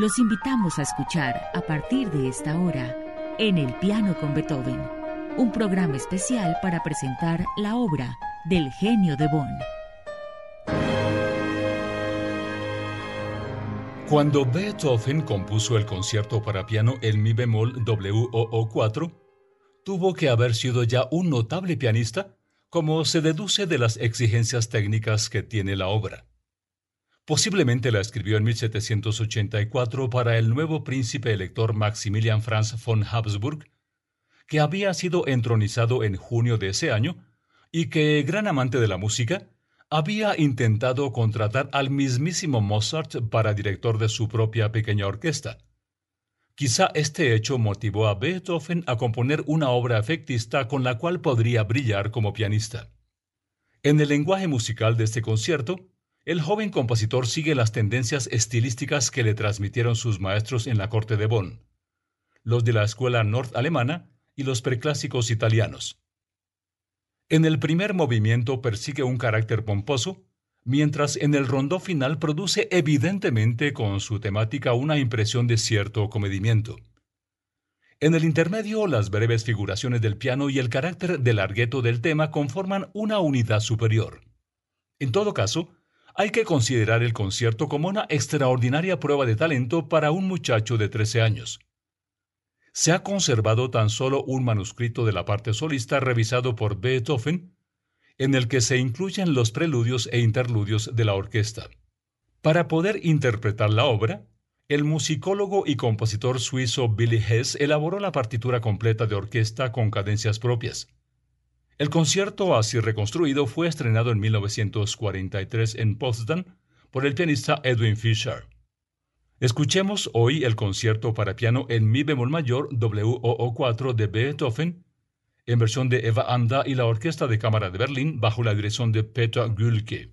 Los invitamos a escuchar a partir de esta hora En el piano con Beethoven, un programa especial para presentar la obra del genio de Bonn. Cuando Beethoven compuso el concierto para piano en mi bemol WOO4, tuvo que haber sido ya un notable pianista, como se deduce de las exigencias técnicas que tiene la obra. Posiblemente la escribió en 1784 para el nuevo príncipe elector Maximilian Franz von Habsburg, que había sido entronizado en junio de ese año y que, gran amante de la música, había intentado contratar al mismísimo Mozart para director de su propia pequeña orquesta. Quizá este hecho motivó a Beethoven a componer una obra efectista con la cual podría brillar como pianista. En el lenguaje musical de este concierto, el joven compositor sigue las tendencias estilísticas que le transmitieron sus maestros en la corte de Bonn, los de la escuela norte-alemana y los preclásicos italianos. En el primer movimiento persigue un carácter pomposo, mientras en el rondó final produce evidentemente con su temática una impresión de cierto comedimiento. En el intermedio, las breves figuraciones del piano y el carácter del largueto del tema conforman una unidad superior. En todo caso, hay que considerar el concierto como una extraordinaria prueba de talento para un muchacho de 13 años se ha conservado tan solo un manuscrito de la parte solista revisado por Beethoven, en el que se incluyen los preludios e interludios de la orquesta. Para poder interpretar la obra, el musicólogo y compositor suizo Billy Hess elaboró la partitura completa de orquesta con cadencias propias. El concierto así reconstruido fue estrenado en 1943 en Potsdam por el pianista Edwin Fischer. Escuchemos hoy el concierto para piano en mi bemol mayor WOO4 de Beethoven, en versión de Eva Anda y la Orquesta de Cámara de Berlín bajo la dirección de Peter Gülke.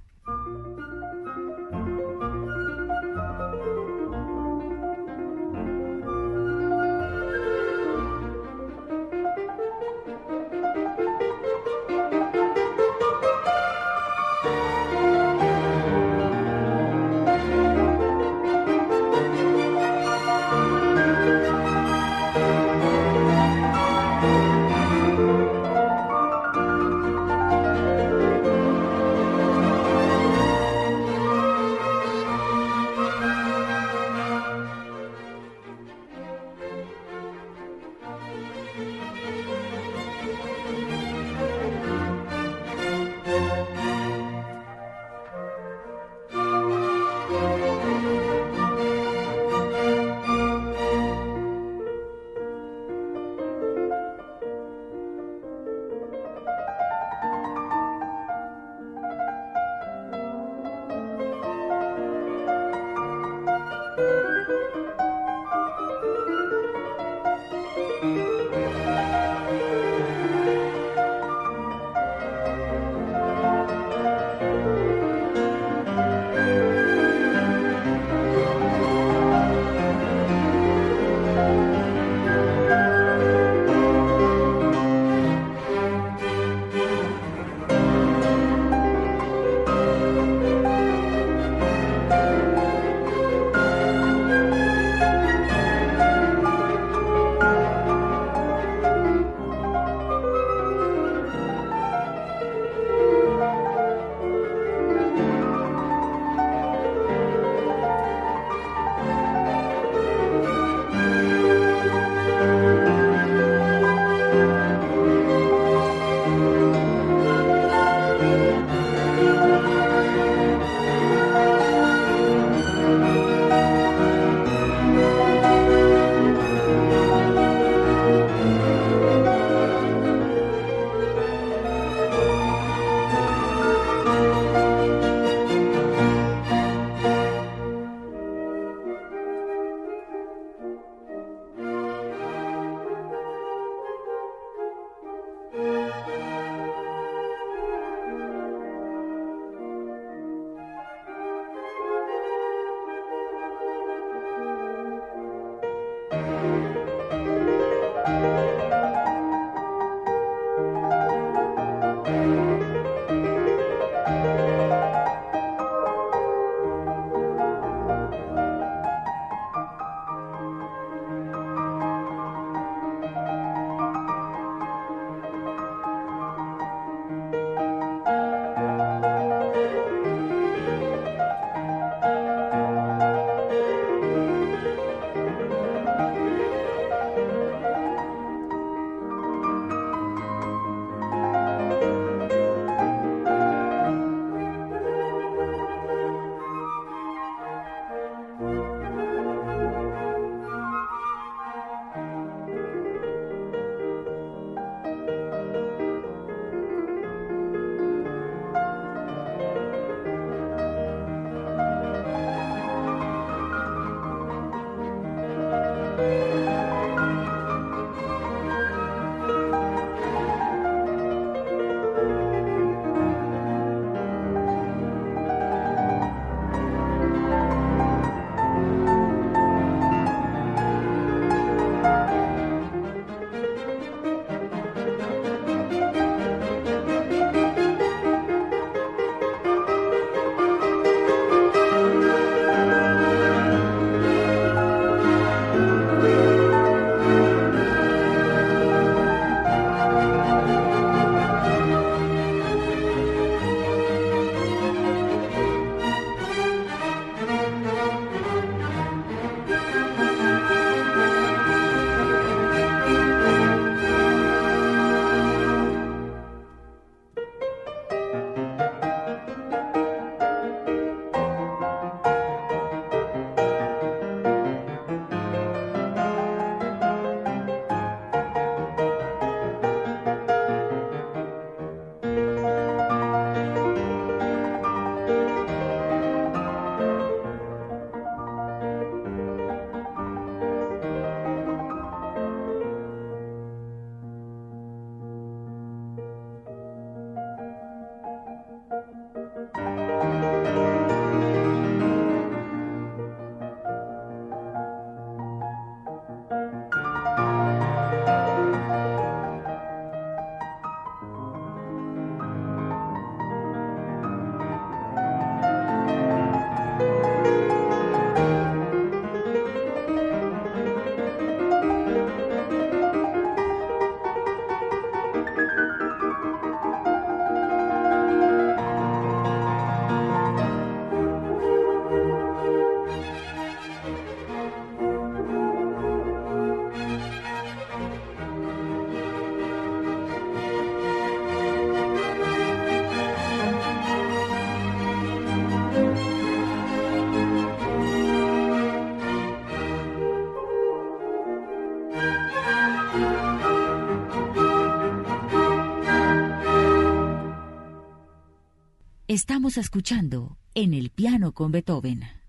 Escuchando en el piano con Beethoven.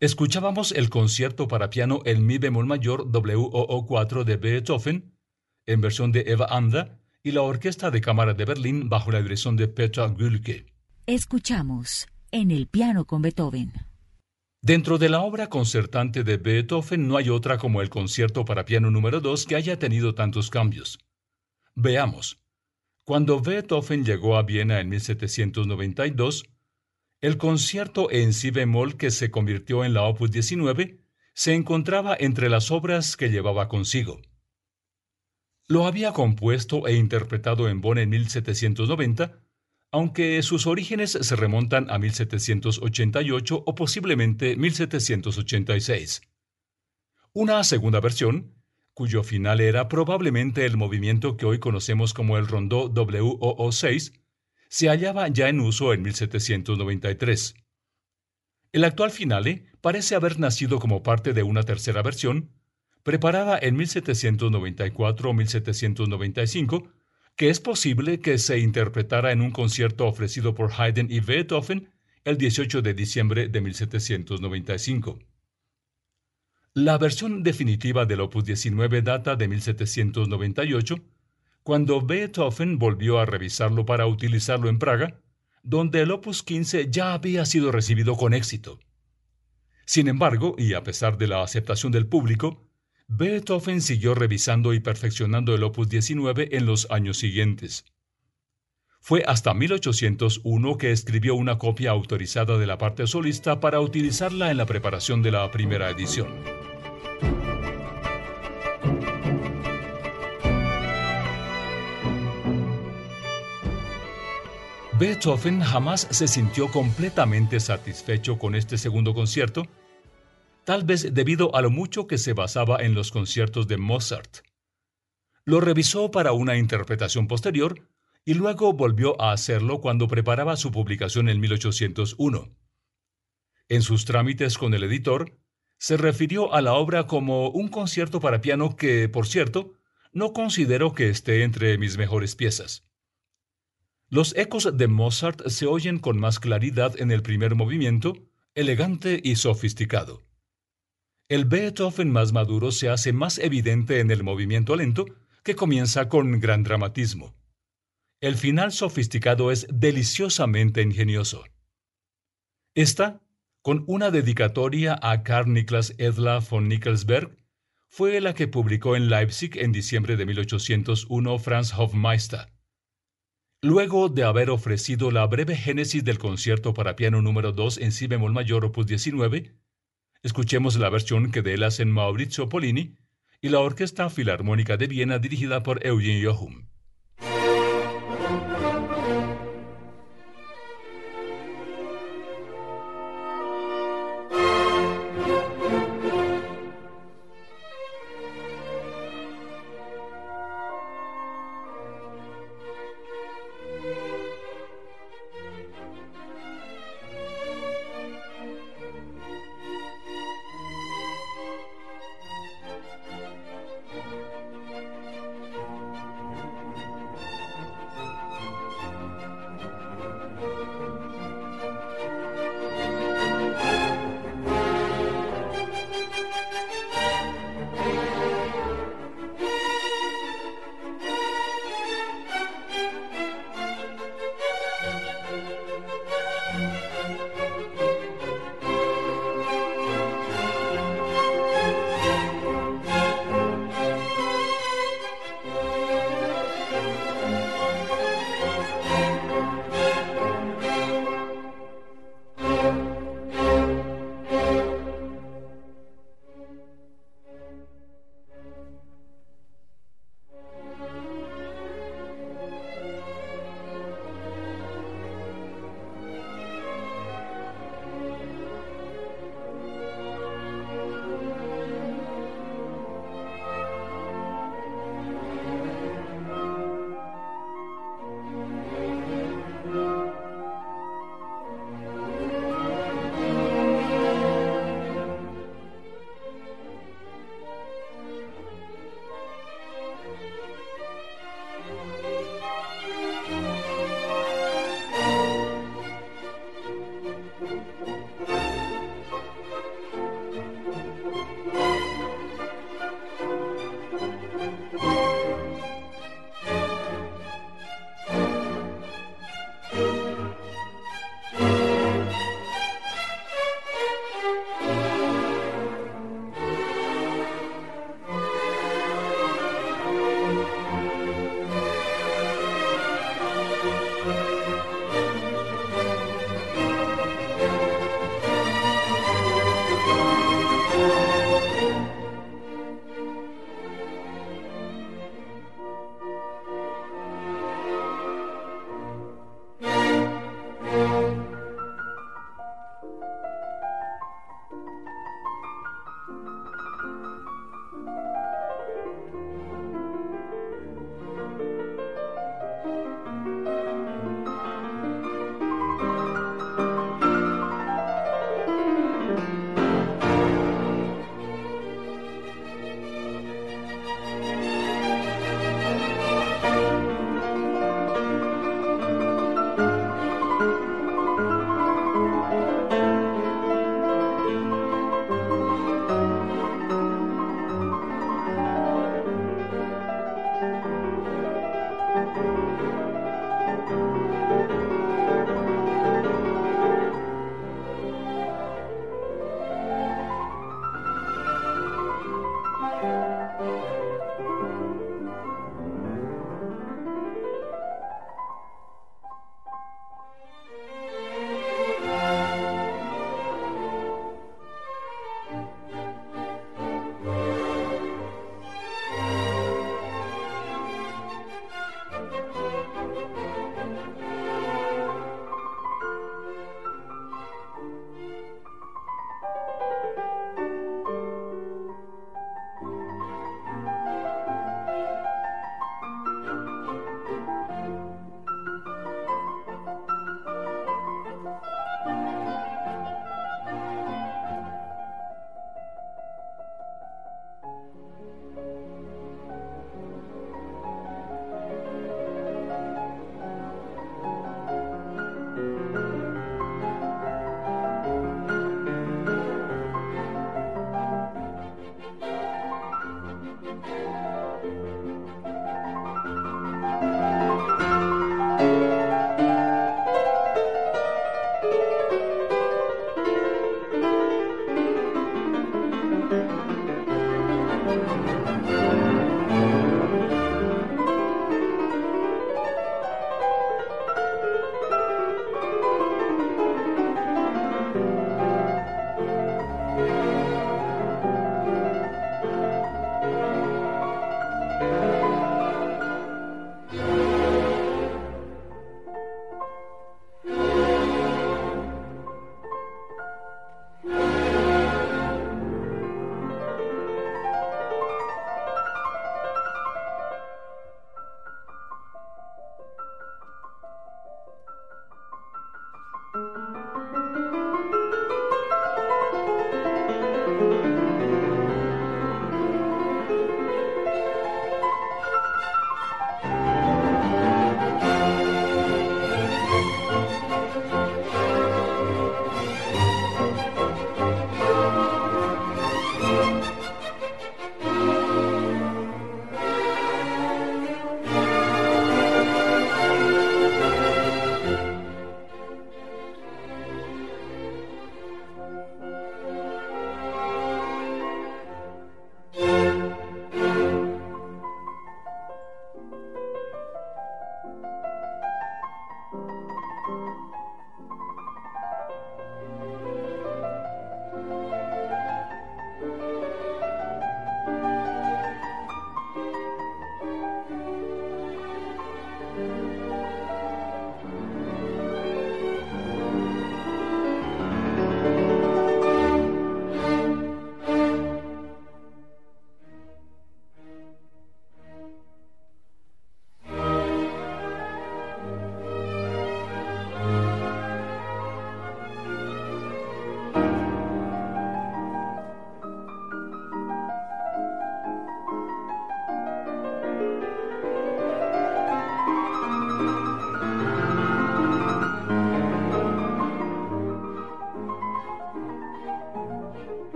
Escuchábamos el concierto para piano en mi bemol mayor WOO4 de Beethoven, en versión de Eva Anda, y la Orquesta de Cámara de Berlín bajo la dirección de Petra Gülke. Escuchamos en el piano con Beethoven. Dentro de la obra concertante de Beethoven no hay otra como el concierto para piano número 2 que haya tenido tantos cambios. Veamos. Cuando Beethoven llegó a Viena en 1792, el concierto en si bemol que se convirtió en la Opus 19 se encontraba entre las obras que llevaba consigo. Lo había compuesto e interpretado en Bonn en 1790, aunque sus orígenes se remontan a 1788 o posiblemente 1786. Una segunda versión, cuyo final era probablemente el movimiento que hoy conocemos como el rondó WOO6, se hallaba ya en uso en 1793. El actual finale parece haber nacido como parte de una tercera versión, preparada en 1794 o 1795, que es posible que se interpretara en un concierto ofrecido por Haydn y Beethoven el 18 de diciembre de 1795. La versión definitiva del Opus 19 data de 1798, cuando Beethoven volvió a revisarlo para utilizarlo en Praga, donde el Opus 15 ya había sido recibido con éxito. Sin embargo, y a pesar de la aceptación del público, Beethoven siguió revisando y perfeccionando el Opus 19 en los años siguientes. Fue hasta 1801 que escribió una copia autorizada de la parte solista para utilizarla en la preparación de la primera edición. Beethoven jamás se sintió completamente satisfecho con este segundo concierto, tal vez debido a lo mucho que se basaba en los conciertos de Mozart. Lo revisó para una interpretación posterior y luego volvió a hacerlo cuando preparaba su publicación en 1801. En sus trámites con el editor, se refirió a la obra como un concierto para piano que, por cierto, no considero que esté entre mis mejores piezas. Los ecos de Mozart se oyen con más claridad en el primer movimiento, elegante y sofisticado. El Beethoven más maduro se hace más evidente en el movimiento lento, que comienza con gran dramatismo. El final sofisticado es deliciosamente ingenioso. Esta, con una dedicatoria a Carl Niklas Edla von Nickelsberg, fue la que publicó en Leipzig en diciembre de 1801 Franz Hofmeister. Luego de haber ofrecido la breve génesis del concierto para piano número 2 en si bemol mayor opus 19, escuchemos la versión que de él hacen Maurizio Polini y la Orquesta Filarmónica de Viena dirigida por Eugen Jochum.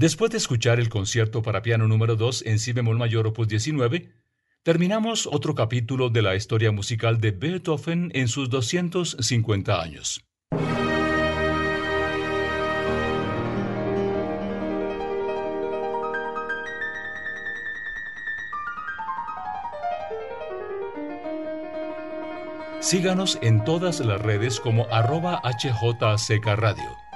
Después de escuchar el concierto para piano número 2 en si bemol mayor opus 19, terminamos otro capítulo de la historia musical de Beethoven en sus 250 años. Síganos en todas las redes como arroba HJCK Radio.